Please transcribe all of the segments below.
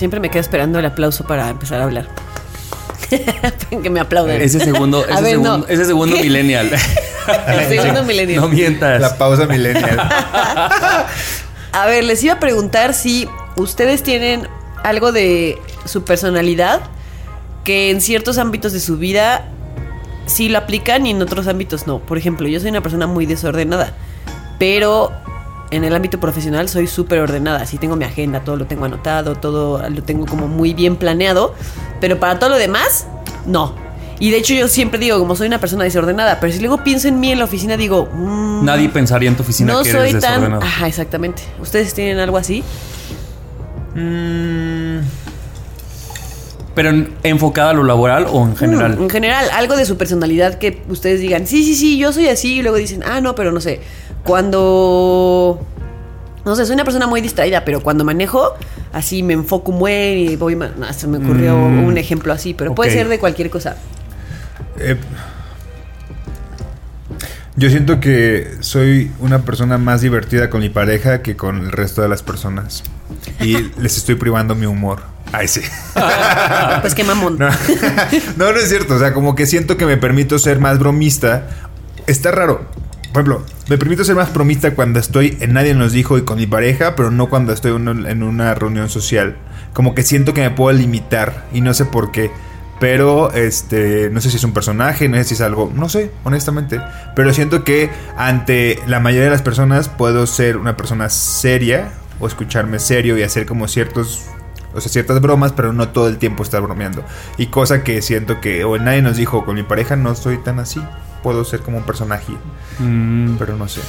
Siempre me quedo esperando el aplauso para empezar a hablar. que me aplauden. Ese segundo, ese ver, segundo, no. ese segundo millennial. El segundo milenio. No mientas. La pausa millennial. A ver, les iba a preguntar si ustedes tienen algo de su personalidad que en ciertos ámbitos de su vida sí lo aplican y en otros ámbitos no. Por ejemplo, yo soy una persona muy desordenada, pero en el ámbito profesional soy súper ordenada. Sí tengo mi agenda, todo lo tengo anotado, todo lo tengo como muy bien planeado, pero para todo lo demás, no. Y de hecho yo siempre digo, como soy una persona desordenada, pero si luego pienso en mí en la oficina, digo... mm, Nadie pensaría en tu oficina no que soy tan... Ajá, exactamente. ¿Ustedes tienen algo así? Mm. Pero en- enfocada a lo laboral o en general. Mm, en general, algo de su personalidad que ustedes digan, sí, sí, sí, yo soy así, y luego dicen, ah, no, pero no sé. Cuando. No sé, soy una persona muy distraída, pero cuando manejo, así me enfoco muy y voy. no, se me ocurrió Mm. un ejemplo así, pero puede ser de cualquier cosa. Eh, yo siento que soy una persona más divertida con mi pareja que con el resto de las personas. Y les estoy privando mi humor. Ay, sí. Pues qué mamón. No. no, no es cierto. O sea, como que siento que me permito ser más bromista. Está raro. Por ejemplo, me permito ser más bromista cuando estoy en Nadie nos dijo y con mi pareja, pero no cuando estoy en una reunión social. Como que siento que me puedo limitar y no sé por qué. Pero, este, no sé si es un personaje, no sé si es algo, no sé, honestamente. Pero siento que ante la mayoría de las personas puedo ser una persona seria o escucharme serio y hacer como ciertos o sea, ciertas bromas, pero no todo el tiempo estar bromeando. Y cosa que siento que, o nadie nos dijo, con mi pareja no soy tan así. Puedo ser como un personaje, Mm. pero no sé.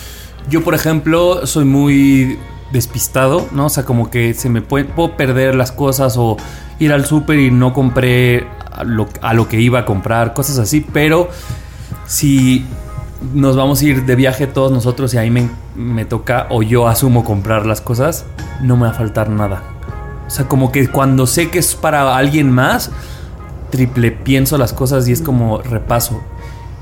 Yo, por ejemplo, soy muy despistado, ¿no? O sea, como que se me puede, puedo perder las cosas o ir al súper y no compré a lo, a lo que iba a comprar, cosas así, pero si nos vamos a ir de viaje todos nosotros y ahí me, me toca o yo asumo comprar las cosas, no me va a faltar nada. O sea, como que cuando sé que es para alguien más, triple pienso las cosas y es como repaso.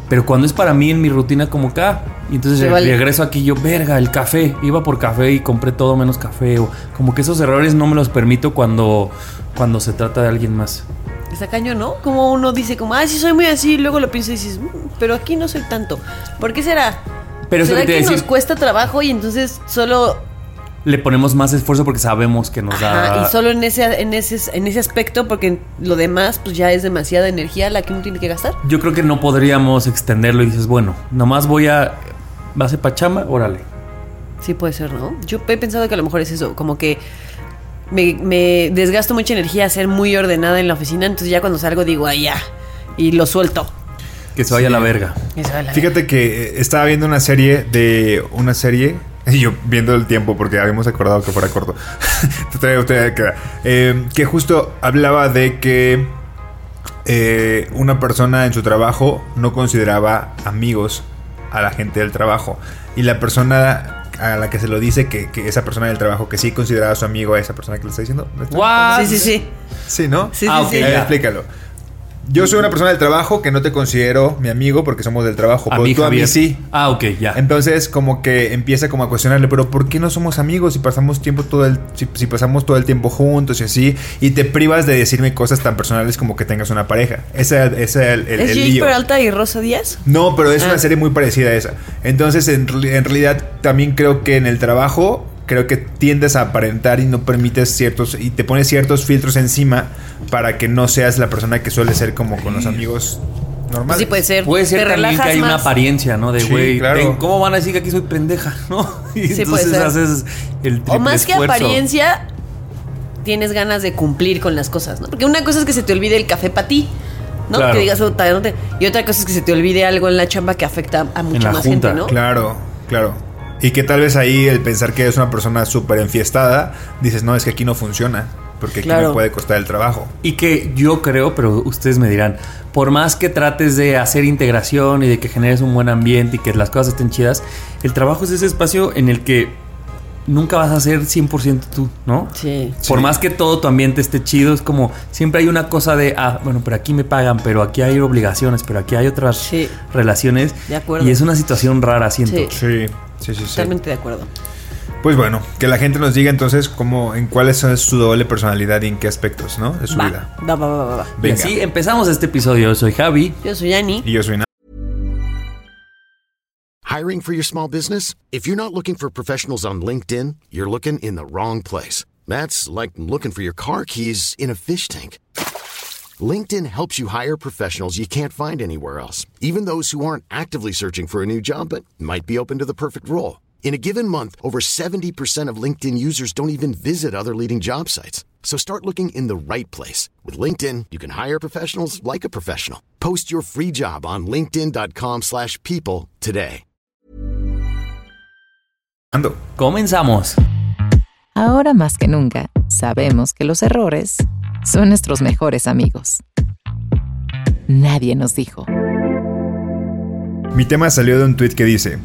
Pero cuando es para mí en mi rutina, como acá, y entonces vale. regreso aquí, yo, verga, el café. Iba por café y compré todo menos café. O como que esos errores no me los permito cuando, cuando se trata de alguien más. Está cañón, ¿no? Como uno dice, como, ah, sí soy muy así, y luego lo piensas y dices, "Mm, pero aquí no soy tanto. ¿Por qué será? Pero ¿Será que que nos cuesta trabajo y entonces solo le ponemos más esfuerzo porque sabemos que nos Ajá, da. y solo en ese, en ese en ese aspecto, porque lo demás, pues ya es demasiada energía la que uno tiene que gastar. Yo creo que no podríamos extenderlo y dices, bueno, nomás voy a. ¿Vas a pachama? Órale. Sí puede ser, ¿no? Yo he pensado que a lo mejor es eso, como que me, me desgasto mucha energía a ser muy ordenada en la oficina, entonces ya cuando salgo digo, ay, ya, y lo suelto. Que se vaya a la verga. Y se va la- Fíjate que eh, estaba viendo una serie de una serie. Y yo viendo el tiempo porque habíamos acordado que fuera corto. Queda. Eh, que justo hablaba de que eh, una persona en su trabajo no consideraba amigos a la gente del trabajo. Y la persona a la que se lo dice que, que esa persona del trabajo que sí consideraba su amigo a esa persona que le está diciendo. ¿me está- What? Sí, sí, sí. Sí, ¿no? Sí, Ah, sí, ok, sí. Explícalo. Yo soy una persona del trabajo que no te considero mi amigo porque somos del trabajo. A pero mí, tú a mí sí. Ah, ok, ya. Entonces, como que empieza como a cuestionarle, pero ¿por qué no somos amigos si pasamos tiempo todo el, si, si pasamos todo el tiempo juntos y así? Y te privas de decirme cosas tan personales como que tengas una pareja. Ese es el, el, ¿Es el lío. Peralta y Rosa Díaz? No, pero es Ah. una serie muy parecida a esa. Entonces, en, en realidad, también creo que en el trabajo, creo que tiendes a aparentar y no permites ciertos, y te pones ciertos filtros encima para que no seas la persona que suele ser como con los amigos normales. Pues sí puede ser. Puede ser Te también que hay una apariencia, ¿no? De Sí, güey, claro. ¿cómo van a decir que aquí soy pendeja? ¿No? Y Sí, puede entonces ser. haces el triple O más que esfuerzo. apariencia, tienes ganas de cumplir con las cosas, ¿no? Porque una cosa es que se te olvide el café para ti, ¿no? Claro. Que digas, "Puta, no te-". y otra cosa es que se te olvide algo en la chamba que afecta a mucha la más junta, gente, ¿no? Claro, claro. Y que tal vez ahí el pensar que eres una persona súper enfiestada, dices, no, es que aquí no funciona, porque aquí Claro. me puede costar el trabajo. Y que yo creo, pero ustedes me dirán, por más que trates de hacer integración y de que generes un buen ambiente y que las cosas estén chidas, el trabajo es ese espacio en el que nunca vas a ser 100% tú, ¿no? Sí. Por Sí. más que todo tu ambiente esté chido, es como siempre hay una cosa de, ah, bueno, pero aquí me pagan, pero aquí hay obligaciones, pero aquí hay otras Sí. relaciones. De acuerdo. Y es una situación rara, siento. Sí. Sí, sí, sí, sí. Totalmente de acuerdo. Pues bueno, que la gente nos diga entonces cómo, en cuál es su doble personalidad y en qué aspectos, ¿no? De su Va, vida. va, va, va, va, va. Y Venga. así empezamos este episodio. Yo soy Javi. Yo soy Ani. Y yo soy Hiring for your small business? If you're not looking for professionals on LinkedIn, you're looking in the wrong place. That's like looking for your car keys in a fish tank. LinkedIn helps you hire professionals you can't find anywhere else, even those who aren't actively searching for a new job but might be open to the perfect role. In a given month, over 70% of LinkedIn users don't even visit other leading job sites. So start looking in the right place. With LinkedIn, you can hire professionals like a professional. Post your free job on linkedin.com/people slash people today. Ando. Comenzamos. Ahora más que nunca, sabemos que los errores son nuestros mejores amigos. Nadie nos dijo. Mi tema salió de un tweet que dice: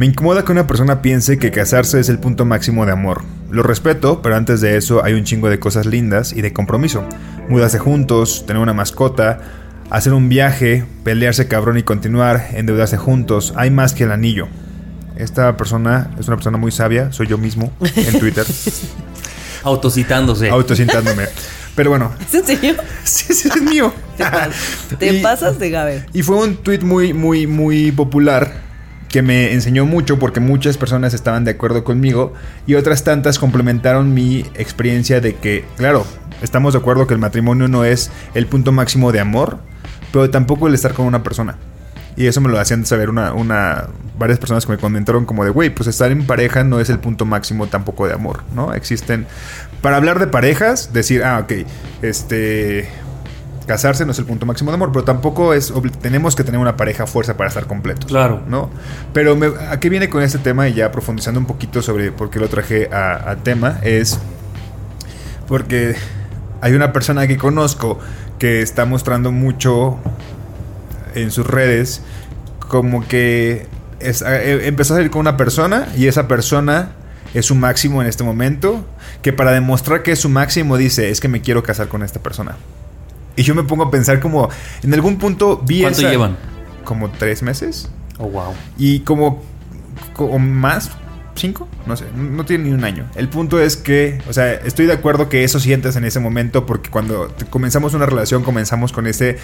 Me incomoda que una persona piense que casarse es el punto máximo de amor. Lo respeto, pero antes de eso hay un chingo de cosas lindas y de compromiso. Mudarse juntos, tener una mascota, hacer un viaje, pelearse cabrón y continuar, endeudarse juntos. Hay más que el anillo. Esta persona es una persona muy sabia, soy yo mismo en Twitter, Autocitándose. autosintándome. Pero bueno, ¿Es en serio? sí, sí, es mío. Te, pas- te Y- pasas de Gaber. Y fue un tweet muy, muy, muy popular que me enseñó mucho porque muchas personas estaban de acuerdo conmigo y otras tantas complementaron mi experiencia de que, claro, estamos de acuerdo que el matrimonio no es el punto máximo de amor, pero tampoco el estar con una persona. Y eso me lo hacían saber una, una, varias personas que me comentaron como de, güey, pues estar en pareja no es el punto máximo tampoco de amor, ¿no? Existen, para hablar de parejas, decir, ah, ok, este, casarse no es el punto máximo de amor, pero tampoco es, tenemos que tener una pareja a fuerza para estar completos. Claro. ¿No? Pero me- ¿a qué viene con este tema? Y ya profundizando un poquito sobre por qué lo traje a, a tema, es porque hay una persona que conozco que está mostrando mucho en sus redes como que es- eh, empezó a salir con una persona y esa persona es su máximo en este momento, que para demostrar que es su máximo dice, es que me quiero casar con esta persona. Y yo me pongo a pensar como, en algún punto vi ¿Cuánto esa- llevan? Como tres meses. Oh, wow. Y como, como más, cinco, no sé, no tiene ni un año. El punto es que, o sea, estoy de acuerdo que eso sientes en ese momento porque cuando comenzamos una relación comenzamos con ese,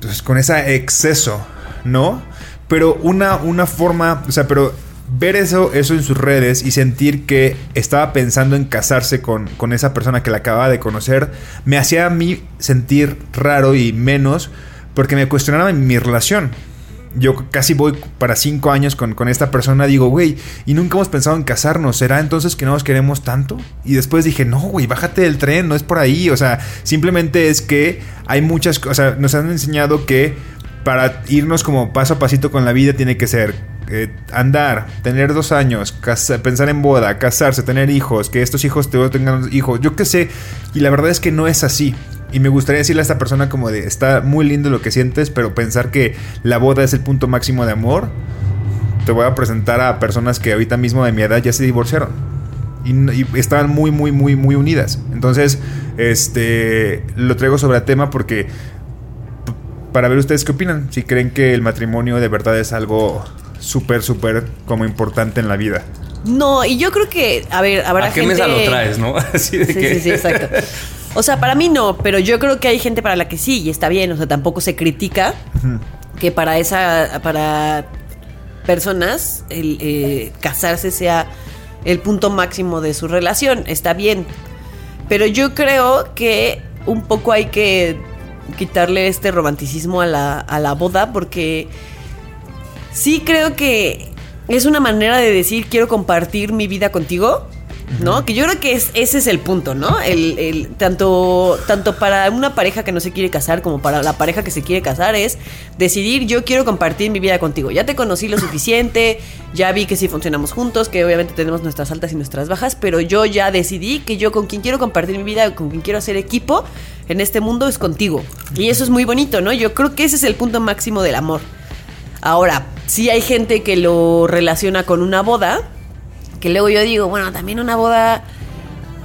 pues, con ese exceso, ¿no? Pero una, una forma, o sea, pero ver eso, eso en sus redes y sentir que estaba pensando en casarse con, con esa persona que la acababa de conocer, me hacía a mí sentir raro y menos porque me cuestionaba mi relación. Yo casi voy para cinco años con, con esta persona. Digo, güey, y nunca hemos pensado en casarnos. ¿Será entonces que no nos queremos tanto? Y después dije, no, güey, bájate del tren, no es por ahí. O sea, simplemente es que hay muchas cosas. Nos han enseñado que para irnos como paso a pasito con la vida tiene que ser eh, andar, tener dos años, pensar en boda, casarse, tener hijos, que estos hijos te tengan hijos, yo qué sé. Y la verdad es que no es así. Y me gustaría decirle a esta persona como de, está muy lindo lo que sientes, pero pensar que la boda es el punto máximo de amor, te voy a presentar a personas que ahorita mismo de mi edad ya se divorciaron. Y, y estaban muy, muy, muy, muy unidas. Entonces, este, lo traigo sobre el tema porque para ver ustedes qué opinan. Si creen que el matrimonio de verdad es algo súper, súper como importante en la vida. No, y yo creo que, a ver, habrá ¿A qué gente... mesa lo traes, no? Así de Sí, que... sí, sí, exacto. O sea, para mí no, pero yo creo que hay gente para la que sí y está bien. O sea, tampoco se critica que para esa, para personas el eh, casarse sea el punto máximo de su relación. Está bien. Pero yo creo que un poco hay que quitarle este romanticismo a la, a la boda porque sí creo que es una manera de decir quiero compartir mi vida contigo. ¿No? Que yo creo que es, ese es el punto, ¿no? El, el- tanto, tanto para una pareja que no se quiere casar como para la pareja que se quiere casar es decidir yo quiero compartir mi vida contigo. Ya te conocí lo suficiente, ya vi que sí funcionamos juntos, que obviamente tenemos nuestras altas y nuestras bajas, pero yo ya decidí que yo con quien quiero compartir mi vida, con quien quiero hacer equipo en este mundo es contigo. Y eso es muy bonito, ¿no? Yo creo que ese es el punto máximo del amor. Ahora, sí hay gente que lo relaciona con una boda, que luego yo digo, bueno, también una boda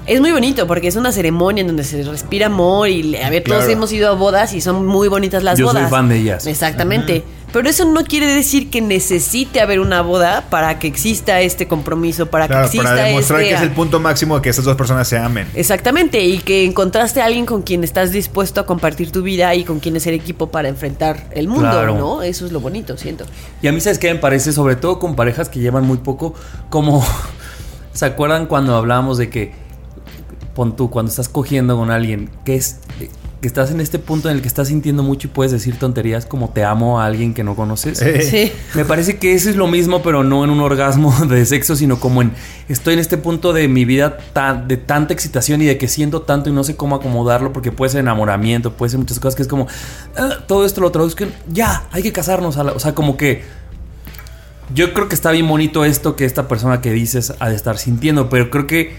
es muy bonito porque es una ceremonia en donde se respira amor y a ver, todos hemos ido a bodas y son muy bonitas las Yo soy bodas. fan de ellas. Exactamente. Pero eso no quiere decir que necesite haber una boda para que exista este compromiso, para Claro, que exista para demostrar este que es el punto máximo de que esas dos personas se amen. Exactamente, y que encontraste a alguien con quien estás dispuesto a compartir tu vida y con quien es el equipo para enfrentar el mundo, Claro. ¿no? Eso es lo bonito, siento. Y a mí, ¿sabes qué me parece? Sobre todo con parejas que llevan muy poco, como... ¿Se acuerdan cuando hablábamos de que... Pon tú, cuando estás cogiendo con alguien, que es... Que estás en este punto en el que estás sintiendo mucho y puedes decir tonterías como te amo a alguien que no conoces. Eh, Sí. Me parece que eso es lo mismo, pero no en un orgasmo de sexo, sino como en estoy en este punto de mi vida tan, de tanta excitación y de que siento tanto y no sé cómo acomodarlo porque puede ser enamoramiento, puede ser muchas cosas que es como "Ah, todo esto lo traduzco en ya, hay que casarnos, a la-". o sea, como que yo creo que está bien bonito esto que esta persona que dices ha de estar sintiendo, pero creo que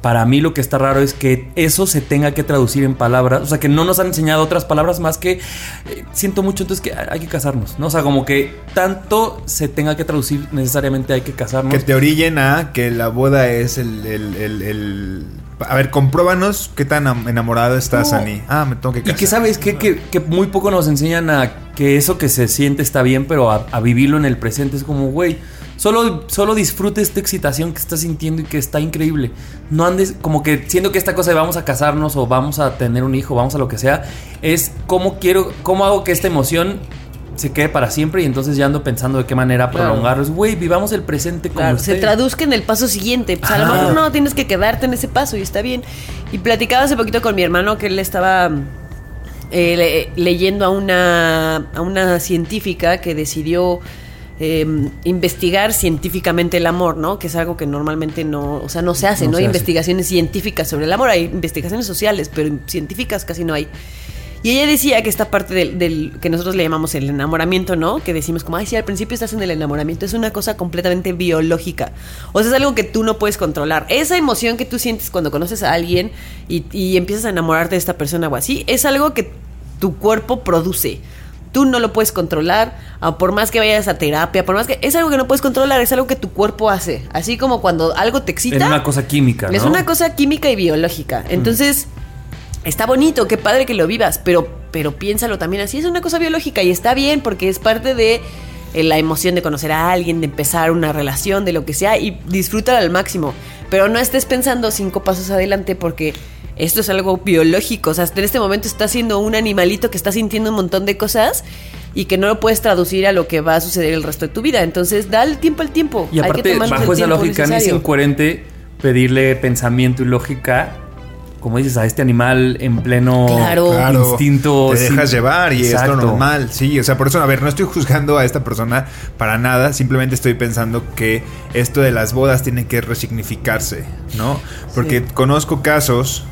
para mí lo que está raro es que eso se tenga que traducir en palabras, o sea, que no nos han enseñado otras palabras más que eh, siento mucho, entonces que hay que casarnos, ¿no? O sea, como que tanto se tenga que traducir necesariamente hay que casarnos. Que te orillen a que la boda es el, el- el- el- A ver, compruébanos qué tan am- enamorado estás, No. Ani. Ah, me tengo que Y casar. que sabes que, que, que muy poco nos enseñan a que eso que se siente está bien, pero a, a vivirlo en el presente es como, güey, solo, solo disfrute esta excitación que estás sintiendo y que está increíble. No andes como que siento que esta cosa de vamos a casarnos o vamos a tener un hijo, vamos a lo que sea, es cómo quiero, cómo hago que esta emoción se quede para siempre y entonces ya ando pensando de qué manera Claro. prolongarlo. Es, Güey, vivamos el presente como Claro, se traduzca en el paso siguiente. Pues a lo mejor no tienes que quedarte en ese paso y está bien. Y platicaba hace poquito con mi hermano que él estaba eh, le- leyendo a una, a una científica que decidió eh, investigar científicamente el amor, ¿no? Que es algo que normalmente no, o sea, no se hace, No no, se hay hace. investigaciones científicas sobre el amor, hay investigaciones sociales, pero científicas casi no hay. Y ella decía que esta parte del, del- que nosotros le llamamos el enamoramiento, ¿no? Que decimos como, ay, sí, al principio estás en el enamoramiento, es una cosa completamente biológica. O sea, es algo que tú no puedes controlar. Esa emoción que tú sientes cuando conoces a alguien y, y empiezas a enamorarte de esta persona o así, es algo que tu cuerpo produce. Tú no lo puedes controlar, ah, por más que vayas a terapia, por más que... Es algo que no puedes controlar, es algo que tu cuerpo hace. Así como cuando algo te excita... Es una cosa química, ¿no? Es una cosa química y biológica. Entonces, está bonito, qué padre que lo vivas, pero, pero piénsalo también así. Es una cosa biológica y está bien porque es parte de eh, la emoción de conocer a alguien, de empezar una relación, de lo que sea, y disfrútalo al máximo. Pero no estés pensando cinco pasos adelante porque esto es algo biológico. O sea, en este momento estás siendo un animalito que está sintiendo un montón de cosas y que no lo puedes traducir a lo que va a suceder el resto de tu vida. Entonces, dale tiempo al tiempo. Y Hay que aparte, tomarse el bajo esa lógica, no es incoherente pedirle pensamiento y lógica, como dices, a este animal en pleno Claro. Claro, instinto. Te dejas sin- llevar y es lo normal. Sí, o sea, por eso, a ver, no estoy juzgando a esta persona para nada. Simplemente estoy pensando que esto de las bodas tiene que resignificarse, ¿no? Porque Sí. conozco casos,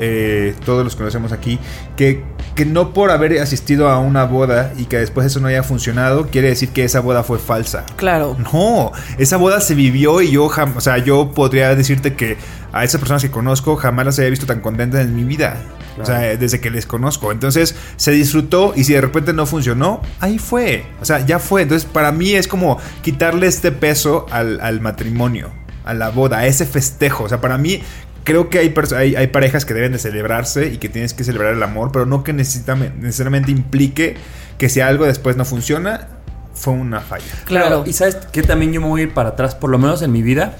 eh, todos los conocemos aquí, que, que no por haber asistido a una boda y que después eso no haya funcionado, quiere decir que esa boda fue falsa. Claro. No, esa boda se vivió y yo, jam- o sea, yo podría decirte que a esas personas que conozco jamás las había visto tan contentas en mi vida. O sea, desde que les conozco. Entonces, se disfrutó y si de repente no funcionó, ahí fue. O sea, ya fue. Entonces, para mí es como quitarle este peso al, al matrimonio, a la boda, a ese festejo. O sea, para mí... Creo que hay, hay, hay parejas que deben de celebrarse y que tienes que celebrar el amor, pero no que necesariamente implique que si algo después no funciona, fue una falla. Claro. Y sabes que también yo me voy a ir para atrás, por lo menos en mi vida.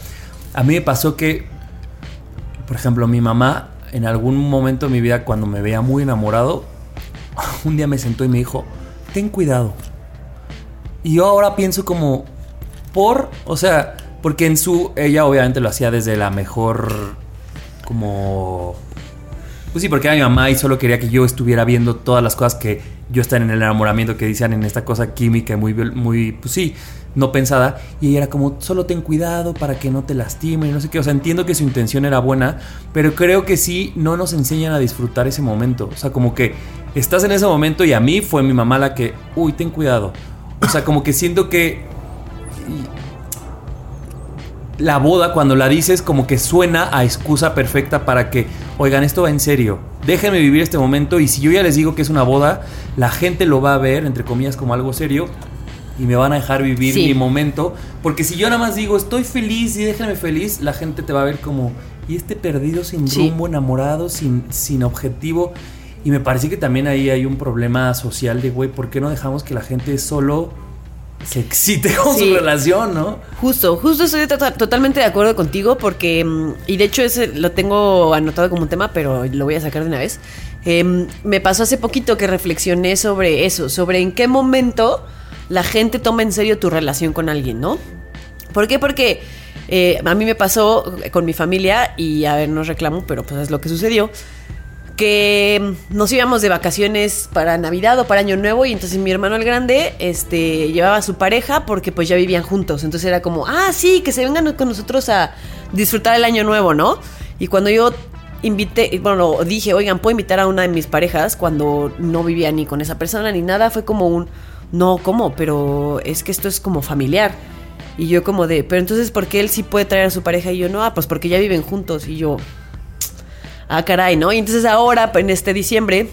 A mí me pasó que, por ejemplo, mi mamá, en algún momento de mi vida, cuando me veía muy enamorado, un día me sentó y me dijo: Ten cuidado. Y yo ahora pienso como, por, o sea, porque en su, ella obviamente lo hacía desde la mejor, como Pues sí, porque era mi mamá y solo quería que yo estuviera viendo todas las cosas que yo estaba en el enamoramiento que decían en esta cosa química muy, muy, pues sí, no pensada. Y ella era como, solo ten cuidado para que no te lastimen y no sé qué. O sea, entiendo que su intención era buena, pero creo que sí no nos enseñan a disfrutar ese momento. O sea, como que estás en ese momento y a mí fue mi mamá la que, uy, ten cuidado. O sea, como que siento que la boda, cuando la dices, como que suena a excusa perfecta para que, oigan, esto va en serio. Déjenme vivir este momento y si yo ya les digo que es una boda, la gente lo va a ver, entre comillas, como algo serio y me van a dejar vivir Sí. mi momento. Porque si yo nada más digo, estoy feliz y déjenme feliz, la gente te va a ver como, y este perdido sin Sí. rumbo, enamorado, sin, sin objetivo. Y me parece que también ahí hay un problema social de, güey, ¿por qué no dejamos que la gente solo se excite con Sí. su relación, no? Justo, justo estoy to- totalmente de acuerdo contigo porque, mm, y de hecho ese lo tengo anotado como un tema, pero lo voy a sacar de una vez. Em, me pasó hace poquito que reflexioné sobre eso, sobre en qué momento la gente toma en serio tu relación con alguien, ¿no? ¿Por qué? Porque eh, a mí me pasó con mi familia y a ver, no reclamo, pero pues es lo que sucedió que nos íbamos de vacaciones para Navidad o para Año Nuevo y entonces mi hermano el grande este, llevaba a su pareja porque pues ya vivían juntos. Entonces era como, ah, sí, que se vengan con nosotros a disfrutar el Año Nuevo, ¿no? Y cuando yo invité, bueno, dije, oigan, puedo invitar a una de mis parejas cuando no vivía ni con esa persona ni nada, fue como un, no, ¿cómo? Pero es que esto es como familiar. Y yo como de, pero entonces, ¿por qué él sí puede traer a su pareja y yo no? Ah, pues porque ya viven juntos y yo, ah, caray, ¿no? Y entonces ahora, en este diciembre,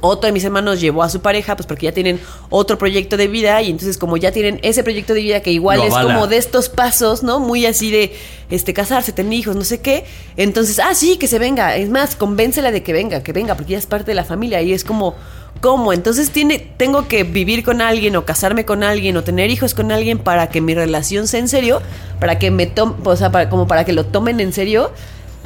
otro de mis hermanos llevó a su pareja, pues porque ya tienen otro proyecto de vida y entonces como ya tienen ese proyecto de vida que igual es como de estos pasos, ¿no? Muy así de, este, casarse, tener hijos, no sé qué. Entonces, ah, sí, que se venga. Es más, convéncela de que venga, que venga, porque ya es parte de la familia y es como... ¿Cómo? Entonces tiene, tengo que vivir con alguien o casarme con alguien o tener hijos con alguien para que mi relación sea en serio, para que me tomen, o sea, para- como para que lo tomen en serio.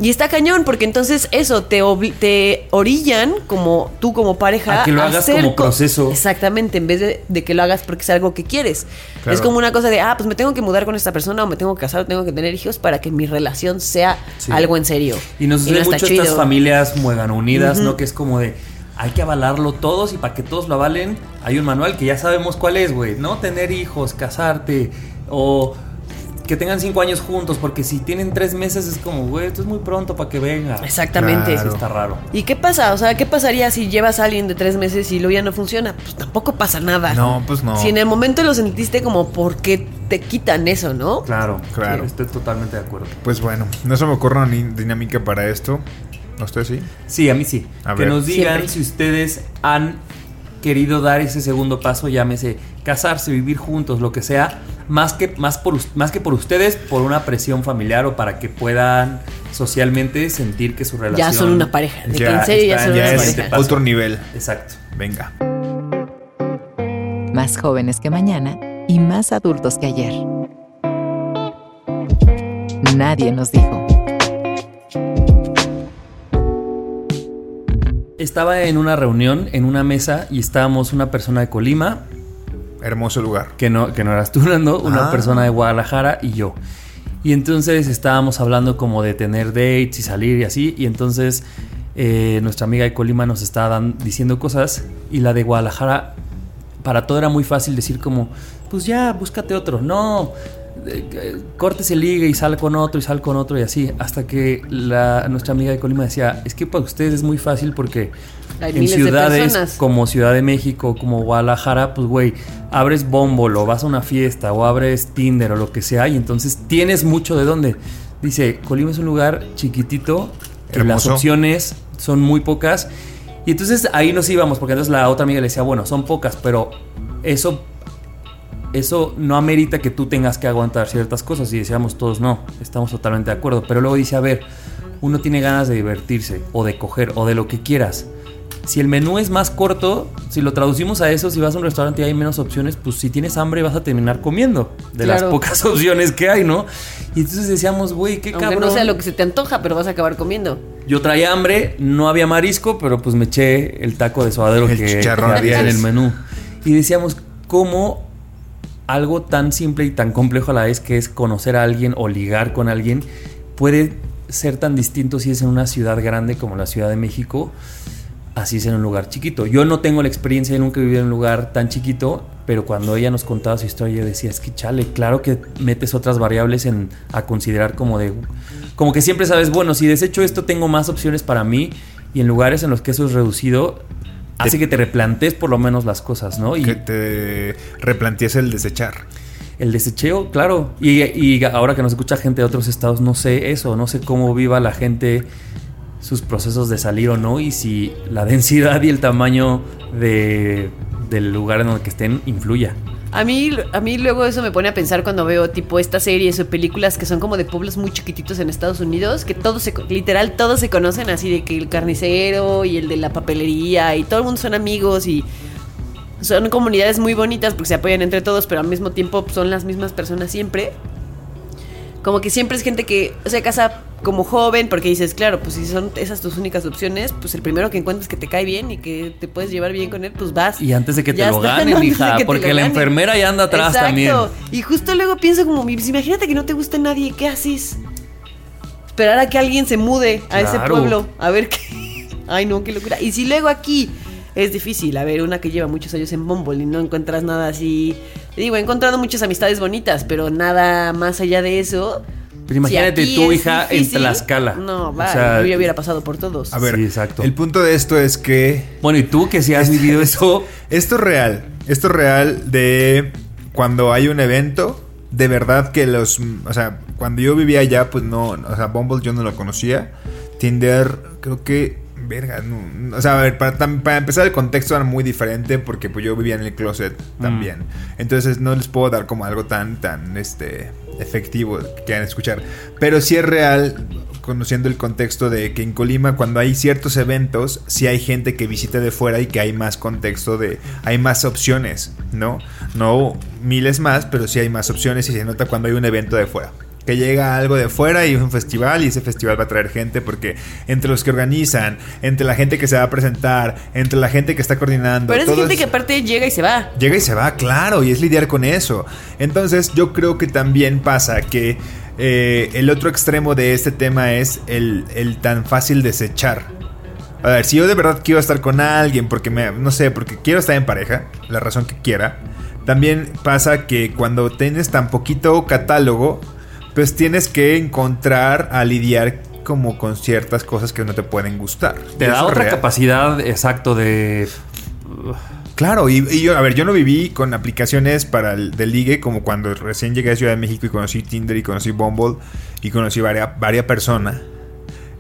Y está cañón, porque entonces eso, te, te orillan como tú como pareja A que lo hagas hacer como co- proceso. Exactamente, en vez de, de que lo hagas porque es algo que quieres. Claro. Es como una cosa de, ah, pues me tengo que mudar con esta persona o me tengo que casar o tengo que tener hijos para que mi relación sea Sí. algo en serio. Y nos no sucede está mucho chido. estas familias muegan unidas, ¿no? Que es como de, hay que avalarlo todos y para que todos lo avalen, hay un manual que ya sabemos cuál es, güey. No tener hijos, casarte o que tengan cinco años juntos, porque si tienen tres meses es como, güey, esto es muy pronto para que venga. Exactamente. Eso está raro. ¿Y qué pasa? O sea, ¿qué pasaría si llevas a alguien de tres meses y luego ya no funciona? Pues tampoco pasa nada. No, pues no. Si en el momento lo sentiste como, ¿por qué te quitan eso, no? Claro, Claro. Sí, estoy totalmente de acuerdo. Pues bueno, no se me ocurre una dinámica para esto. ¿A usted sí? Sí, a mí sí. A que ver. nos digan Siempre. si ustedes han querido dar ese segundo paso, llámese casarse, vivir juntos, lo que sea, más que, más por, más que por ustedes, por una presión familiar o para que puedan socialmente sentir que su relación... Ya son una pareja. De Ya en serio ya está, son ya una es pareja. otro nivel. Exacto. Venga. Más jóvenes que mañana y más adultos que ayer. Nadie nos dijo. Estaba en una reunión, en una mesa, y estábamos una persona de Colima, Hermoso lugar. que no, que no eras tú, Nando, una Ah. persona de Guadalajara y yo. Y entonces estábamos hablando como de tener dates y salir y así. Y entonces eh, nuestra amiga de Colima nos estaba dan- diciendo cosas. Y la de Guadalajara, para todo era muy fácil decir como, pues ya, búscate otro. No, eh, eh, cortes el ligue y sal con otro y sal con otro y así. Hasta que la, nuestra amiga de Colima decía, es que para ustedes es muy fácil porque Hay en ciudades como Ciudad de México, como Guadalajara, pues güey, abres Bumble o vas a una fiesta o abres Tinder o lo que sea y entonces tienes mucho de dónde. Dice, Colima es un lugar chiquitito, que las Hermoso. opciones son muy pocas y entonces ahí nos íbamos porque entonces la otra amiga le decía, bueno, son pocas, pero eso eso no amerita que tú tengas que aguantar ciertas cosas y decíamos todos no, estamos totalmente de acuerdo, pero luego dice, a ver, uno tiene ganas de divertirse o de coger o de lo que quieras. Si el menú es más corto, si lo traducimos a eso, si vas a un restaurante y hay menos opciones, pues si tienes hambre vas a terminar comiendo de las pocas opciones que hay, ¿no? Y entonces decíamos, güey, qué Aunque cabrón. no sea lo que se te antoja, pero vas a acabar comiendo. Yo traía hambre, no había marisco, pero pues me eché el taco de suadero El que, que había en el menú. Y decíamos, ¿cómo algo tan simple y tan complejo a la vez que es conocer a alguien o ligar con alguien puede ser tan distinto si es en una ciudad grande como la Ciudad de México, así es en un lugar chiquito. Yo no tengo la experiencia, nunca he vivido en un lugar tan chiquito, pero cuando ella nos contaba su historia, yo decía, es que chale, claro que metes otras variables en, a considerar como de... Como que siempre sabes, bueno, si desecho esto, tengo más opciones para mí, y en lugares en los que eso es reducido, hace que te replantes por lo menos las cosas, ¿no? Y Que te replantees el desechar. el desecheo, claro. Y, y ahora que nos escucha gente de otros estados, no sé eso, no sé cómo viva la gente sus procesos de salir o no y si la densidad y el tamaño de, del lugar en el que estén influya. A mí, a mí luego eso me pone a pensar cuando veo tipo estas series o películas que son como de pueblos muy chiquititos en Estados Unidos, que todos se, literal todos se conocen así de que el carnicero y el de la papelería y todo el mundo son amigos y son comunidades muy bonitas porque se apoyan entre todos, pero al mismo tiempo son las mismas personas siempre. Como que siempre es gente que se casa como joven porque dices, claro, pues si son esas tus únicas opciones, pues el primero que encuentres que te cae bien y que te puedes llevar bien con él, pues vas. Y antes de que te Ya lo ganen, ¿no? Hija, que te porque la enfermera ya anda atrás Exacto. también. Y justo luego pienso como, pues imagínate que no te gusta nadie, ¿qué haces? Esperar a que alguien se mude a ese pueblo, a ver qué. Ay, no, qué locura. Y si luego aquí es difícil, a ver, una que lleva muchos años en Bumble y no encuentras nada así. Digo, he encontrado muchas amistades bonitas, pero nada más allá de eso. Pero imagínate si tu hija en difícil, Tlaxcala. No, O va, sea, yo ya hubiera pasado por todos. A ver, Sí, exacto. el punto de esto es que Bueno, y tú que si has vivido eso, Esto es real. Esto es real de cuando hay un evento. De verdad que los. O sea, cuando yo vivía allá, pues no. O sea, Bumble yo no lo conocía. Tinder, creo que. Verga, no. O sea, a ver, para, empezar, el contexto era muy diferente porque pues yo vivía en el closet también. Entonces no les puedo dar como algo tan, tan, este. efectivo que quieran escuchar. Pero sí es real conociendo el contexto de que en Colima cuando hay ciertos eventos, sí hay gente que visita de fuera y que hay más contexto de, hay más opciones, ¿no? No miles más, pero sí hay más opciones y se nota cuando hay un evento de fuera. Que llega algo de fuera y es un festival y ese festival va a traer gente porque entre los que organizan, entre la gente que se va a presentar, entre la gente que está coordinando. pero es gente es- que aparte llega y se va. Llega y se va, claro, y es lidiar con eso. Entonces yo creo que también pasa que eh, el otro extremo de este tema es el, el tan fácil desechar. A ver, si yo de verdad quiero estar con alguien porque me, no sé, porque quiero estar en pareja, la razón que quiera, también pasa que cuando tienes tan poquito catálogo, pues tienes que encontrar a lidiar como con ciertas cosas que no te pueden gustar. te da otra real. capacidad exacto de. Claro, y, y yo, a ver, yo no viví con aplicaciones para el de ligue como cuando recién llegué a Ciudad de México y conocí Tinder y conocí Bumble y conocí varias varia personas.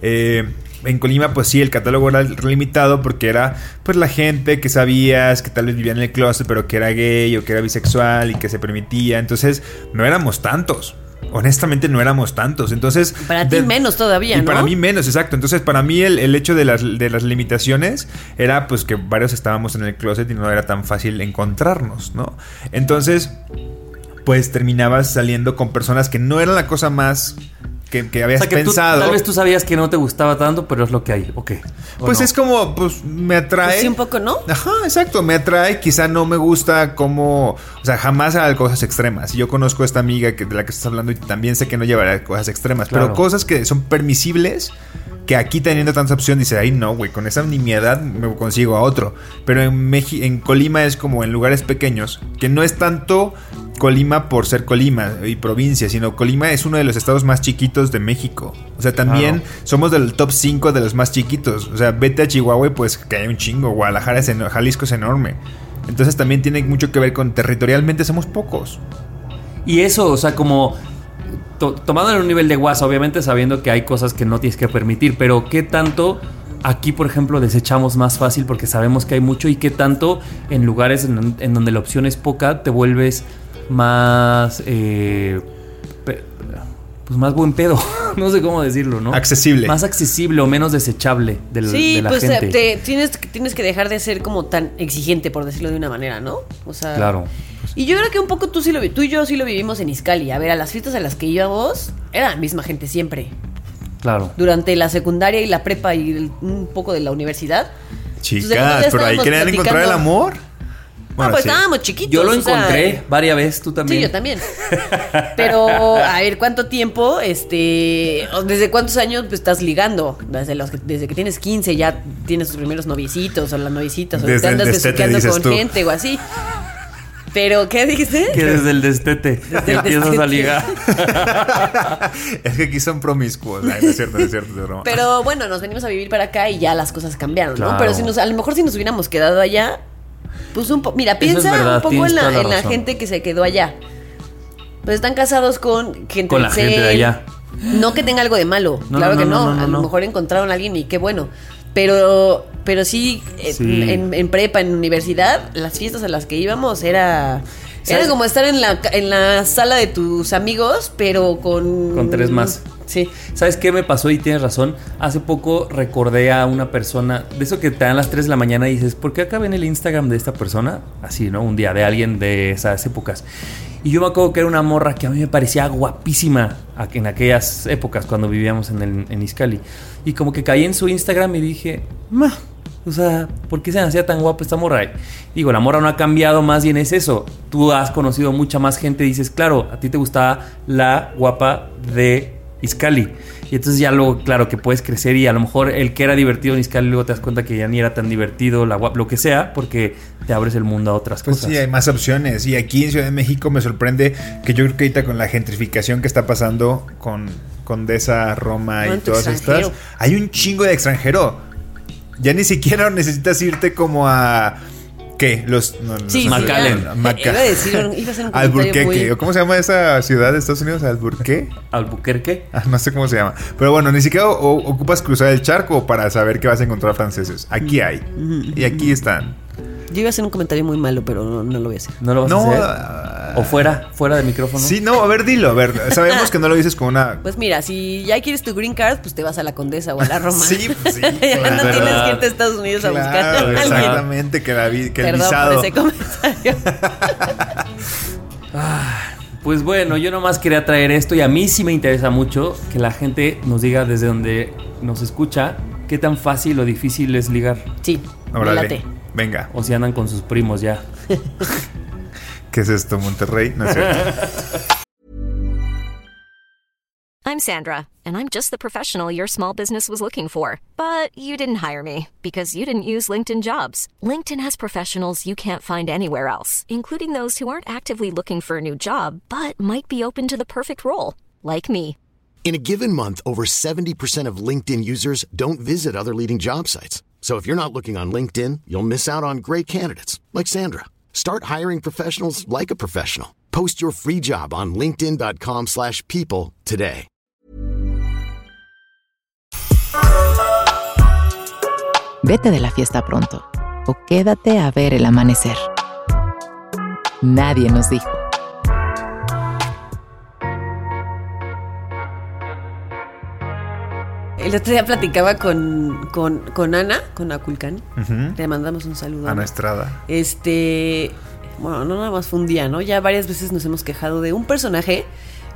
Eh, en Colima, pues sí, el catálogo era limitado porque era pues la gente que sabías que tal vez vivía en el closet, pero que era gay o que era bisexual y que se permitía. Entonces, no éramos tantos. Honestamente, no éramos tantos. Entonces. Para ti menos todavía, y ¿no? para mí menos, exacto. Entonces, para mí el, el hecho de las, de las limitaciones era pues que varios estábamos en el closet y no era tan fácil encontrarnos, ¿no? Entonces, pues terminabas saliendo con personas que no eran la cosa más que, que O habías sea, que tú- pensado. tal vez tú sabías que no te gustaba tanto, pero es lo que hay. Ok. ¿O Pues no? es como, pues me atrae. Pues sí, un poco, ¿no? Ajá, exacto, me atrae, quizá no me gusta como, o sea, jamás a cosas extremas. Yo conozco a esta amiga que, de la que estás hablando y también sé que no llevará cosas extremas, Claro. pero cosas que son permisibles, que aquí teniendo tanta opción dice, ay no, güey, con esa nimiedad me consigo a otro. Pero en, Meji- en Colima es como en lugares pequeños, que no es tanto Colima por ser Colima y provincia, sino Colima es uno de los estados más chiquitos de México. O sea, también somos del top 5 de los más chiquitos. O sea, vete a Chihuahua y pues que hay un chingo. Guadalajara es eno- Jalisco es enorme. Entonces también tiene mucho que ver con territorialmente somos pocos. Y eso, o sea, como to- tomado en un nivel de WhatsApp, obviamente sabiendo que hay cosas que no tienes que permitir, pero ¿qué tanto aquí, por ejemplo, desechamos más fácil porque sabemos que hay mucho y qué tanto en lugares en, en donde la opción es poca te vuelves más... eh, pues más buen pedo, no sé cómo decirlo, ¿no? Accesible. Más accesible o menos desechable del- Sí, de la pues gente. te- tienes, tienes que dejar de ser como tan exigente, por decirlo de una manera, ¿no? O sea. Claro. Y yo creo que un poco tú sí lo tú y yo sí lo vivimos en Iscali. A ver, a las fiestas a las que íbamos, era la misma gente siempre. Claro. Durante la secundaria y la prepa y el- un poco de la universidad. Chicas, Entonces, de pero ahí querían encontrar el amor. Bueno, pues sí. estábamos chiquitos. Yo lo o sea, encontré varias veces, tú también. Sí, yo también. Pero, a ver, ¿cuánto tiempo, este, desde cuántos años pues, estás ligando? Desde, los desde que tienes 15 ya tienes tus primeros novicitos o las novicias o Desde te andas besuqueando con tú. gente o así. Pero, ¿qué dijiste? Que desde el destete empiezas a ligar. es que aquí son promiscuos. No es cierto, no es cierto. es broma. Pero bueno, nos venimos a vivir para acá y ya las cosas cambiaron, ¿no? Pero si nos, a lo mejor si nos hubiéramos quedado allá, pues un poco. Mira, es piensa verdad, un poco en la, en la gente que se quedó allá. Pues están casados con gente Con la gente de allá. No que tenga algo de malo, No, claro no, que no, a lo mejor encontraron a alguien y qué bueno. Pero, pero sí, eh, Sí. En, en prepa, en universidad, las fiestas a las que íbamos era. ¿Sabes? Era como estar en la, en la sala de tus amigos, pero con. Con tres más. Sí. ¿Sabes qué me pasó? Y tienes razón. Hace poco recordé a una persona, de eso que te dan las 3 de la mañana y dices, ¿por qué acá ven el Instagram de esta persona? Así, ¿no? Un día, de alguien de esas épocas. Y yo me acuerdo que era una morra que a mí me parecía guapísima en aquellas épocas cuando vivíamos en, el, en Iscali. Y como que caí en su Instagram y dije, ma, o sea, ¿por qué se me hacía tan guapa esta morra? Digo, la morra no ha cambiado, más bien es eso. Tú has conocido mucha más gente y dices, claro, a ti te gustaba la guapa de Iscali. Y entonces ya luego, claro, que puedes crecer y a lo mejor el que era divertido en Iscali luego te das cuenta que ya ni era tan divertido, la lo que sea, porque te abres el mundo a otras Pues cosas. sí, hay más opciones. Y aquí en Ciudad de México me sorprende que yo creo que ahorita con la gentrificación que está pasando con Condesa, Roma y ¿Cuánto todas extranjero? estas, hay un chingo de extranjero. Ya ni siquiera necesitas irte como a. ¿Qué? Los. no, los- Sí, McAllen. ya. Maca- Iba a decir, un- iba a hacer un comentario Alburquerque. muy- ¿O ¿Cómo se llama esa ciudad de Estados Unidos? ¿Alburquerque? Albuquerque. Ah, no sé cómo se llama. Pero bueno, ni siquiera o- ocupas cruzar el charco para saber que vas a encontrar franceses. Aquí hay. Y aquí están. Yo iba a hacer un comentario muy malo, pero no, no lo voy a hacer. ¿No lo vas No. a hacer? ah, ¿O fuera? ¿Fuera de micrófono? Sí, no, a ver, dilo. A ver, sabemos que no lo dices con una. Pues mira, si ya quieres tu green card, pues te vas a la Condesa o a la Roma. Sí, pues sí, ya claro. no tienes que irte a Estados Unidos a buscar a Claro, alguien. exactamente, que, la vi- que el Perdón visado. por ese comentario. Pues bueno, yo nomás quería traer esto y a mí sí me interesa mucho que la gente nos diga desde donde nos escucha qué tan fácil o difícil es ligar. Sí, me Órale. Venga, O si andan con sus primos ya. ¿qué es esto, Monterrey? No es. I'm Sandra, and I'm just the professional your small business was looking for. But you didn't hire me because you didn't use LinkedIn jobs. LinkedIn has professionals you can't find anywhere else, including those who aren't actively looking for a new job but might be open to the perfect role, like me. In a given month, over 70% of LinkedIn users don't visit other leading job sites. So if you're not looking on LinkedIn, you'll miss out on great candidates like Sandra. Start hiring professionals like a professional. Post your free job on linkedin.com/people today. Vete de la fiesta pronto o quédate a ver el amanecer. Nadie nos dijo. El otro día platicaba con, con, con Ana, con Aculcán. Ujú. Le mandamos un saludo. Ana Estrada. Este, bueno, no nada más fue un día, ¿no? Ya varias veces nos hemos quejado de un personaje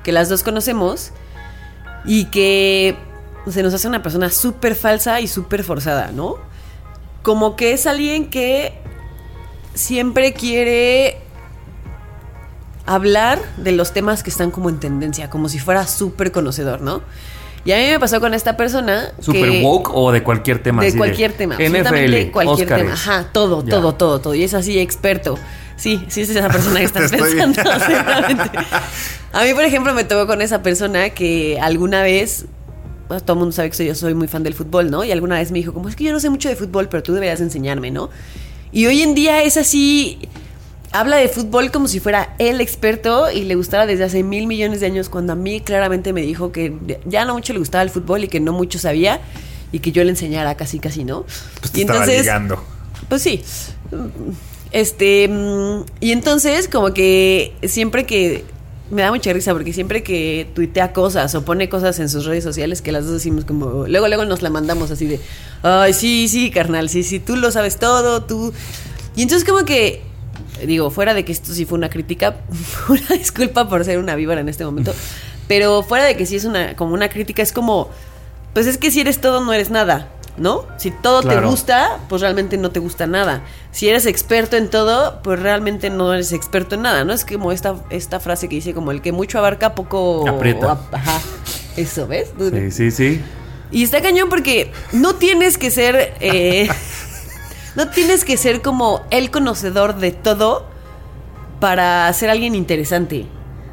que las dos conocemos y que se nos hace una persona súper falsa y súper forzada, ¿no? Como que es alguien que siempre quiere hablar de los temas que están como en tendencia, como si fuera súper conocedor, ¿no? Y a mí me pasó con esta persona. ¿Super que- woke o de cualquier tema? de cualquier tema. absolutamente NFL, cualquier tema. Ajá, todo, Ya. todo, todo, todo. Y es así, experto. Sí, sí es esa persona que estás pensando. A mí, por ejemplo, me tocó con esa persona que alguna vez. pues, todo el mundo sabe que yo soy muy fan del fútbol, ¿no? Y alguna vez me dijo, como es que yo no sé mucho de fútbol, pero tú deberías enseñarme, ¿no? Y hoy en día es así. Habla de fútbol como si fuera el experto y le gustaba desde hace mil millones de años, cuando a mí claramente me dijo que ya no mucho le gustaba el fútbol y que no mucho sabía y que yo le enseñara casi, casi, ¿no? Pues te y entonces, ligando. pues sí. Este, mm, y entonces como que siempre que me da mucha risa porque siempre que tuitea cosas o pone cosas en sus redes sociales que las dos decimos como luego luego nos la mandamos así de, "Ay, sí, sí, carnal, sí, sí, tú lo sabes todo, tú." Y entonces como que digo, fuera de que esto sí fue una crítica, una disculpa por ser una víbora en este momento, pero fuera de que sí es una como una crítica es como pues es que si eres todo no eres nada. ¿no? Si todo te gusta, pues realmente no te gusta nada. Si eres experto en todo, pues realmente no eres experto en nada, ¿no? Es como esta, esta frase que dice como el que mucho abarca, poco... Aprieta. Ajá. Eso, ¿ves? Sí, sí, sí. Y está cañón porque no tienes que ser. eh, no tienes que ser como el conocedor de todo para ser alguien interesante.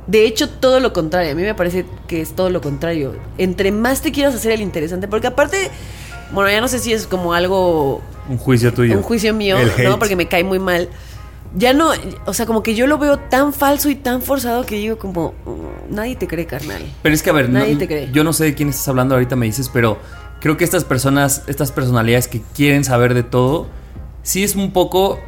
De hecho, todo lo contrario. A mí me parece que es todo lo contrario. Entre más te quieras hacer el interesante, porque aparte, bueno, ya no sé si es como algo Un juicio tuyo. un juicio mío. ¿no? Porque me cae muy mal. Ya no, o sea, como que yo lo veo tan falso y tan forzado que digo como, "Mm, nadie te cree, carnal. Pero es que, a ver, no- Nadie te cree. yo no sé de quién estás hablando ahorita, me dices, pero creo que estas personas, estas personalidades que quieren saber de todo, sí es un poco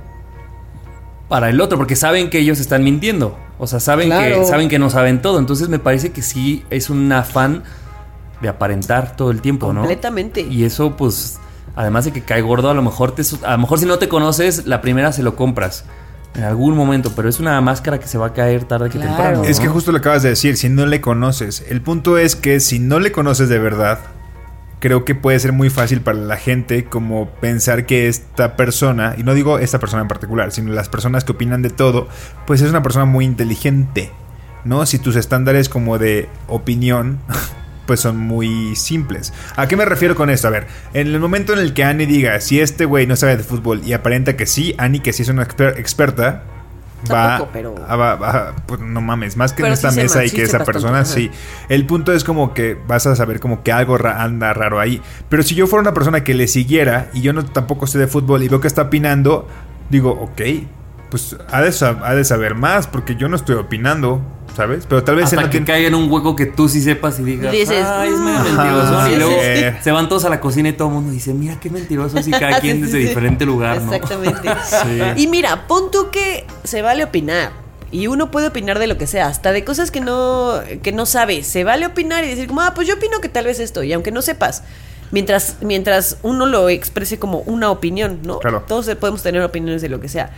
para el otro, porque saben que ellos están mintiendo. O sea, saben, Claro. que, saben que no saben todo. Entonces me parece que sí es un afán de aparentar todo el tiempo, ¿no? Completamente. Y eso, pues, además de que cae gordo, a lo mejor te, a lo mejor si no te conoces, la primera se lo compras. En algún momento, pero es una máscara que se va a caer tarde que Claro. temprano. Es que justo lo acabas de decir, si no le conoces. El punto es que si no le conoces de verdad, creo que puede ser muy fácil para la gente como pensar que esta persona, y no digo esta persona en particular, sino las personas que opinan de todo, pues es una persona muy inteligente, ¿no? Si tus estándares como de opinión pues son muy simples. ¿A qué me refiero con esto? A ver, en el momento en el que Annie diga si este güey no sabe de fútbol y aparenta que sí, Annie que sí es una exper- experta, va, Tampoco, pero- va- pues no mames, más que Pero en esta sí mesa y que esa persona sí. El punto es como que vas a saber como que algo ra- anda raro ahí. Pero si yo fuera una persona que le siguiera y yo no tampoco sé de fútbol y veo que está opinando, digo, ok, pues ha de, sa- ha de saber más porque yo no estoy opinando, ¿sabes? Pero tal vez él Hasta no que tiene- caiga en un hueco que tú sí sepas y digas, dices, ay, es medio "Ah". mentiroso. Ajá, y luego sí. se van todos a la cocina y todo el mundo dice, mira qué mentiroso y cada quien Sí, desde sí. diferente lugar, ¿no? Exactamente. Sí. Y mira, pon tú que se vale opinar. Y uno puede opinar de lo que sea, hasta de cosas que no, que no sabe. Se vale opinar y decir como, ah, pues yo opino que tal vez esto. Y aunque no sepas, mientras, mientras uno lo exprese como una opinión, ¿no? Claro. Todos podemos tener opiniones de lo que sea.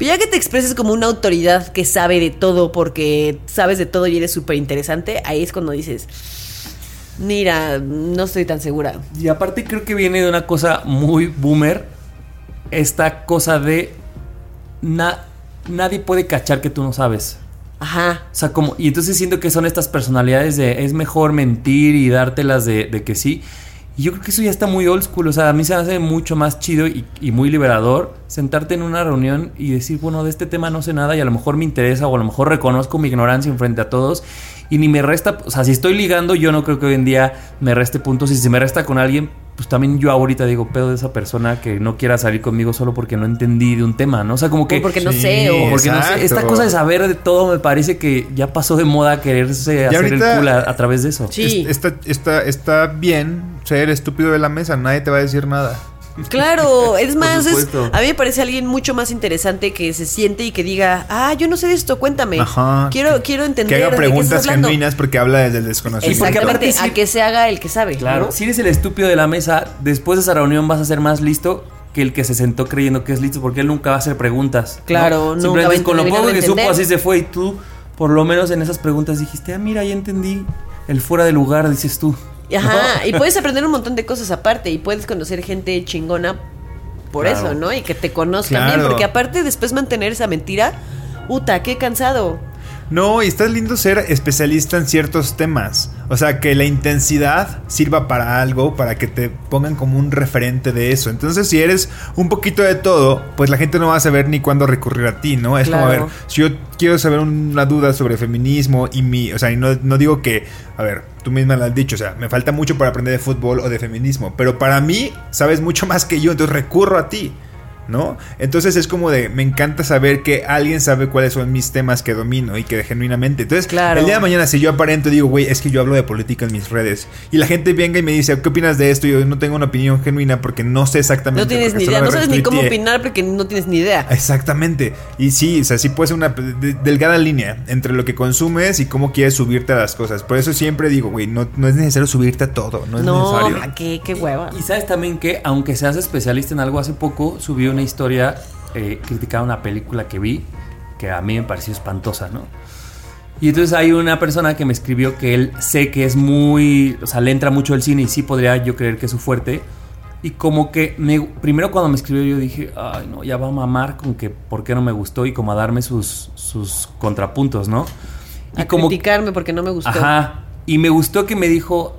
Pero ya que te expreses como una autoridad que sabe de todo porque sabes de todo y eres súper interesante, ahí es cuando dices, mira, no estoy tan segura. Y aparte creo que viene de una cosa muy boomer, esta cosa de na- nadie puede cachar que tú no sabes. Ajá. O sea, como, y entonces siento que son estas personalidades de es mejor mentir y dártelas de, de que sí. Y yo creo que eso ya está muy old school. O sea, a mí se me hace mucho más chido y, muy liberador sentarte en una reunión y decir, bueno, de este tema no sé nada y a lo mejor me interesa o a lo mejor reconozco mi ignorancia en frente a todos y ni me resta. O sea, si estoy ligando, yo no creo que hoy en día me reste puntos. Y si me resta con alguien, pues también yo ahorita digo, pedo de esa persona que no quiera salir conmigo solo porque no entendí de un tema, ¿no? O sea, como que. O porque no Sí, sé, o porque no sé, esta cosa de saber de todo me parece que ya pasó de moda quererse hacer ahorita- el culo a, a través de eso. Sí. Es- Está, está, está bien ser estúpido de la mesa, nadie te va a decir nada. Claro, es más, es- a mí me parece alguien mucho más interesante que se siente y que diga, ah, yo no sé de esto, cuéntame. Ajá. Quiero, quiero entender. Que haga preguntas hablando". genuinas porque habla desde el desconocimiento. Exactamente, a que se haga el que sabe. Claro, ¿no? si eres el estúpido de la mesa, después de esa reunión vas a ser más listo que el que se sentó creyendo que es listo, porque él nunca va a hacer preguntas. ¿no? Claro, nunca Simplemente va a es con lo poco que supo así se fue y tú, por lo menos en esas preguntas dijiste, ah, mira, ya entendí el fuera de lugar, dices tú. Ajá, y puedes aprender un montón de cosas aparte y puedes conocer gente chingona por Claro. eso, ¿no? Y que te conozcan bien, Claro. porque aparte después mantener esa mentira, puta, qué cansado. No, y está lindo ser especialista en ciertos temas. O sea, que la intensidad sirva para algo, para que te pongan como un referente de eso. Entonces, si eres un poquito de todo, pues la gente no va a saber ni cuándo recurrir a ti, ¿no? Es como, a ver, si yo quiero saber una duda sobre feminismo y mi... O sea, y no, no digo que... A ver, tú misma lo has dicho, o sea, me falta mucho para aprender de fútbol o de feminismo. Pero para mí, sabes mucho más que yo, entonces recurro a ti. ¿No? Entonces es como de, me encanta saber que alguien sabe cuáles son mis temas que domino y que genuinamente. Entonces, Claro. el día de mañana, si yo aparento y digo, güey, es que yo hablo de política en mis redes, y la gente venga y me dice, ¿qué opinas de esto? Y yo no tengo una opinión genuina porque no sé exactamente. No tienes ni idea, no sabes ni cómo opinar porque no tienes ni idea. Exactamente. Y sí, o sea, sí puede ser una de- delgada línea entre lo que consumes y cómo quieres subirte a las cosas. Por eso siempre digo, güey, no, no es necesario subirte a todo, no es No, necesario. ¿a qué, qué hueva. Y sabes también que, aunque seas especialista en algo, hace poco subí una historia eh, criticaba una película que vi que a mí me pareció espantosa, ¿no? Y entonces hay una persona que me escribió que él sé que es muy, o sea, le entra mucho el cine y sí podría yo creer que es su fuerte, Y como que me, primero cuando me escribió yo dije, ay no, ya va a mamar con que por qué no me gustó y como a darme sus, sus contrapuntos, ¿no? Y A criticarme porque no me gustó. Ajá. Y me gustó que me dijo,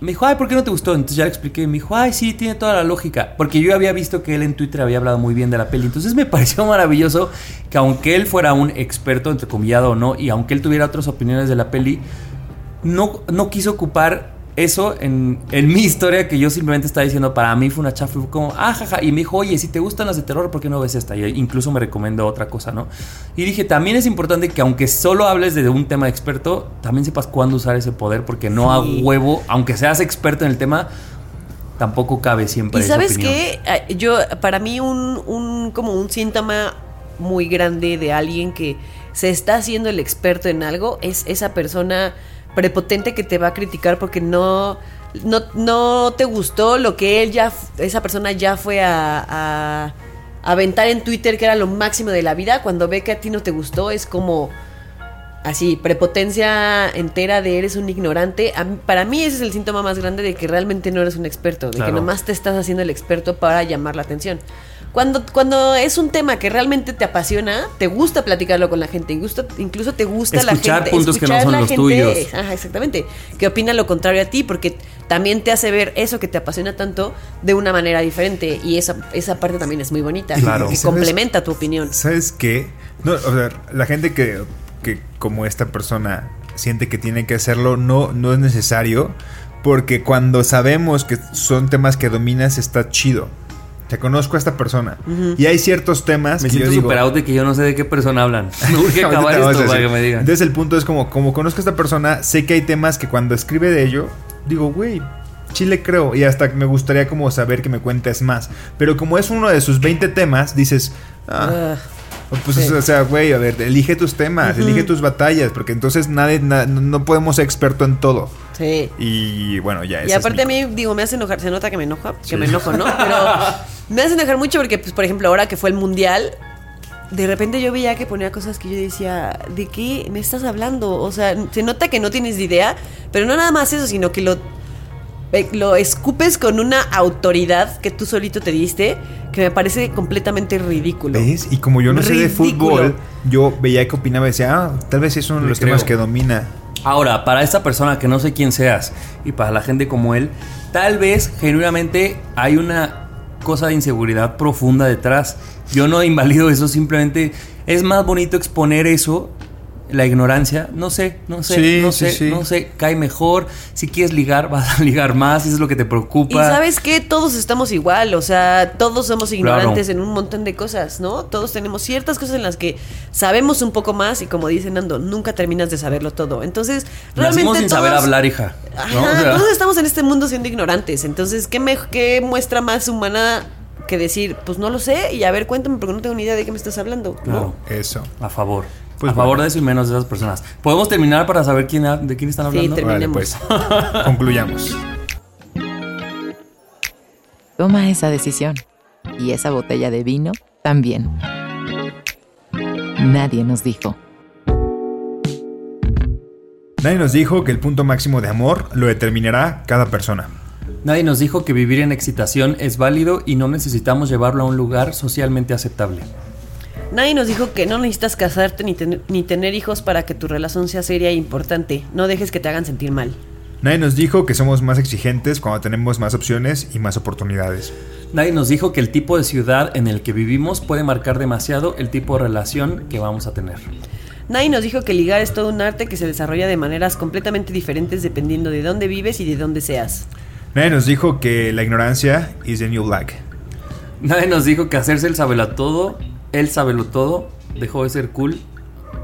me dijo, ay, ¿por qué no te gustó? Entonces ya le expliqué me dijo, ay, sí, tiene toda la lógica. Porque yo había visto que él en Twitter había hablado muy bien de la peli. Entonces me pareció maravilloso que aunque él fuera un experto, entrecomillado o no, y aunque él tuviera otras opiniones de la peli, no, no quiso ocupar eso en, en mi historia que yo simplemente estaba diciendo, para mí fue una chafa, fue como, ah, jaja, y me dijo, oye, si te gustan las de terror, ¿por qué no ves esta? Y incluso me recomendó otra cosa, ¿no? Y dije, también es importante que aunque solo hables de un tema experto, también sepas cuándo usar ese poder, porque no a Sí. huevo, aunque seas experto en el tema, tampoco cabe siempre Y esa sabes opinión. qué, Ah, yo para mí un, un como un síntoma muy grande de alguien que se está haciendo el experto en algo es esa persona prepotente que te va a criticar porque no no, no te gustó lo que él ya esa persona ya fue a, a aventar en Twitter que era lo máximo de la vida cuando ve que a ti no te gustó es como así, prepotencia entera de eres un ignorante. A para mí ese es el síntoma más grande de que realmente no eres un experto, de Claro. que nomás te estás haciendo el experto para llamar la atención. Cuando, cuando es un tema que realmente te apasiona, te gusta platicarlo con la gente, incluso, incluso te gusta la Escuchar gente. puntos que no son la los gente, tuyos. Ajá, exactamente. Que opina lo contrario a ti, porque también te hace ver eso que te apasiona tanto de una manera diferente. Y esa, esa parte también es muy bonita. Claro. Y ¿Y sabes- complementa tu opinión. ¿Sabes qué? No, o sea, la gente que, que como esta persona siente que tiene que hacerlo, no, no es necesario. Porque cuando sabemos que son temas que dominas, está chido. Te conozco a esta persona. Y hay ciertos temas Me que yo siento digo... out de que yo no sé de qué persona hablan. Me urge acabar esto para que me digan. Entonces el punto es como, como conozco a esta persona, sé que hay temas que cuando escribe de ello, digo, güey, chile creo. Y hasta me gustaría como saber que me cuentes más. Pero como es uno de sus 20 temas, dices, ah, Ah. pues Sí. o sea, güey, a ver, elige tus temas, elige tus batallas, porque entonces nadie, na- no podemos ser experto en todo. Sí. Y bueno, ya Y es aparte mi- a mí, digo, me hace enojar, se nota que me enoja, que Sí. me enojo, ¿no? Pero me hace enojar mucho porque, pues, por ejemplo, ahora que fue el mundial, de repente yo veía que ponía cosas que yo decía, ¿de qué me estás hablando? O sea, se nota que no tienes idea, pero no nada más eso, sino que lo, eh, lo escupes con una autoridad que tú solito te diste, que me parece completamente ridículo. ¿Ves? Y como yo no sé de fútbol, yo veía que opinaba y decía, ah, tal vez es uno de los temas que domina. Ahora, para esta persona que no sé quién seas y para la gente como él, tal vez genuinamente hay una cosa de inseguridad profunda detrás. Yo no invalido eso, simplemente es más bonito exponer eso, la ignorancia. No sé, no sé, Sí, no sé, sí. no sé, cae mejor. Si quieres ligar, vas a ligar más, si eso es lo que te Y preocupa. sabes qué, todos estamos igual, o sea, todos somos ignorantes Claro. en un montón de cosas, ¿no? Todos tenemos ciertas cosas en las que sabemos un poco más y como dice Nando, nunca terminas de saberlo todo. Entonces, realmente Nacimos sin saber hablar, hija. Ajá, ¿no? O sea, todos estamos en este mundo siendo ignorantes. Entonces, ¿qué, me, ¿qué muestra más humana que decir, pues no lo sé y a ver, cuéntame porque no tengo ni idea de qué me estás hablando? ¿no? Eso. A favor. Pues a favor de eso y menos de esas personas. ¿Podemos terminar para saber quién, ha- de quién están Sí, hablando? Vale, Terminemos. pues. Concluyamos. Toma esa decisión. Y esa botella de vino también. Nadie nos dijo. Nadie nos dijo que el punto máximo de amor lo determinará cada persona. Nadie nos dijo que vivir en excitación es válido y no necesitamos llevarlo a un lugar socialmente aceptable. Nadie nos dijo que no necesitas casarte ni, tener- ni tener hijos para que tu relación sea seria e importante. No dejes que te hagan sentir mal. Nadie nos dijo que somos más exigentes cuando tenemos más opciones y más oportunidades. Nadie nos dijo que el tipo de ciudad en el que vivimos puede marcar demasiado el tipo de relación que vamos a tener. Nadie nos dijo que ligar es todo un arte que se desarrolla de maneras completamente diferentes dependiendo de dónde vives y de dónde seas. Nadie nos dijo que la ignorancia is the new black. Nadie nos dijo que hacerse el sabelo todo, el sabelo todo, dejó de ser cool,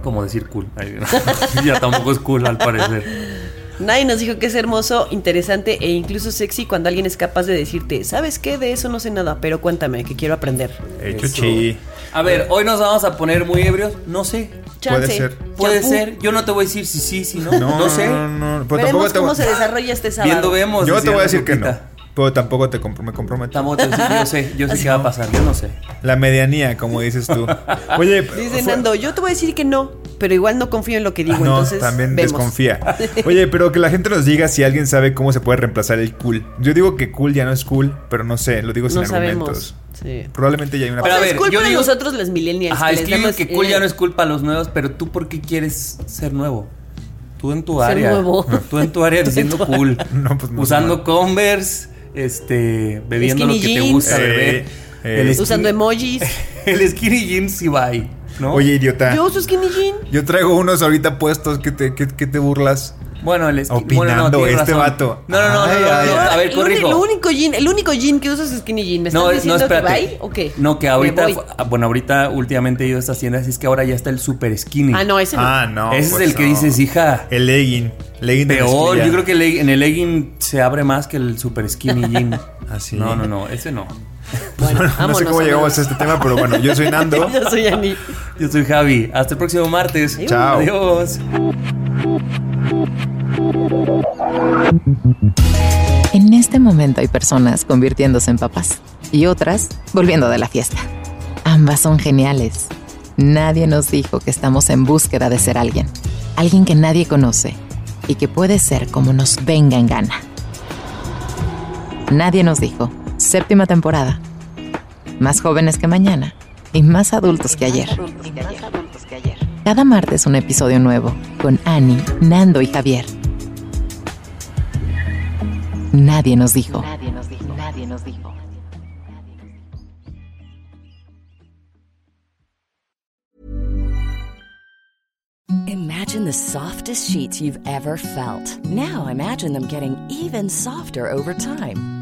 como decir cool. Ay, ya tampoco es cool al parecer. Nadie nos dijo que es hermoso, interesante e incluso sexy cuando alguien es capaz de decirte, ¿sabes qué? De eso no sé nada, pero cuéntame, que quiero aprender. Hecho Eso. chi. A ver, hoy nos vamos a poner muy ebrios. No sé. Puede ser. Puede Champú. ser. Yo no te voy a decir si sí, si no. No, No, sé. No, no, pero Veremos tampoco te cómo se desarrolla este sábado. Viendo vemos. Yo te voy a decir que no. Pero tampoco te compro- me comprometo. Yo sé, yo sé qué va a pasar, yo no sé. La medianía, como dices tú. Oye, Dice fue- Nando, yo te voy a decir que no, pero igual no confío en lo que digo, Ah, no, entonces también vemos. desconfía. Oye, pero que la gente nos diga si alguien sabe cómo se puede reemplazar el cool. Yo digo que cool ya no es cool, pero no sé, lo digo sin No sabemos. argumentos. Sí. Probablemente ya hay una Pero a ver, es culpa yo de digo- nosotros los millennials. Ajá, que es les que damos, que cool eh, ya no es culpa a los nuevos, pero tú por qué quieres ser nuevo? Tú en tu Ser área. nuevo. Tú en tu área diciendo cool. No, pues, no Usando. Converse, este, bebiendo Skinny lo que te jeans. gusta Eh, beber. eh. Usando emojis. El skinny jeans sí va ahí, ¿no? Oye, idiota. Yo uso skinny jean. Yo traigo unos ahorita puestos que te, que, que te burlas. Bueno, el Opinando, bueno, no, este razón. vato. No, no, no, no, Ay, no, ay, no, ay. a ver, corrijo. Lo único jean, el único jean que usas es skinny jean. ¿Me estás No, no, diciendo que espérate. va ahí o qué? No, que ahorita, ah, bueno, ahorita últimamente he ido a estas tiendas y es que ahora ya está el super skinny. Ah, no, ese no. Ah, no. Ese pues es el que no. dices, hija. El legging. Legging de Peor, mezclilla. yo creo que el en el legging se abre más que el super skinny jean. ¿Ah, sí? No, no, no, ese no. Bueno, no sé cómo llegamos a este tema, pero bueno, yo soy Nando. Yo soy Ani. Yo soy Javi. Hasta el próximo martes. Chao. Adiós. En este momento hay personas convirtiéndose en papás y otras volviendo de la fiesta. Ambas son geniales. Nadie nos dijo que estamos en búsqueda de ser alguien, alguien que nadie conoce y que puede ser como nos venga en gana. Nadie nos dijo, séptima temporada, más jóvenes que mañana y más adultos que ayer. Cada martes un episodio nuevo con Annie, Nando y Javier. Nadie nos dijo. Nadie nos dijo. Nadie nos dijo. Imagine the softest sheets you've ever felt. Now imagine them getting even softer over time.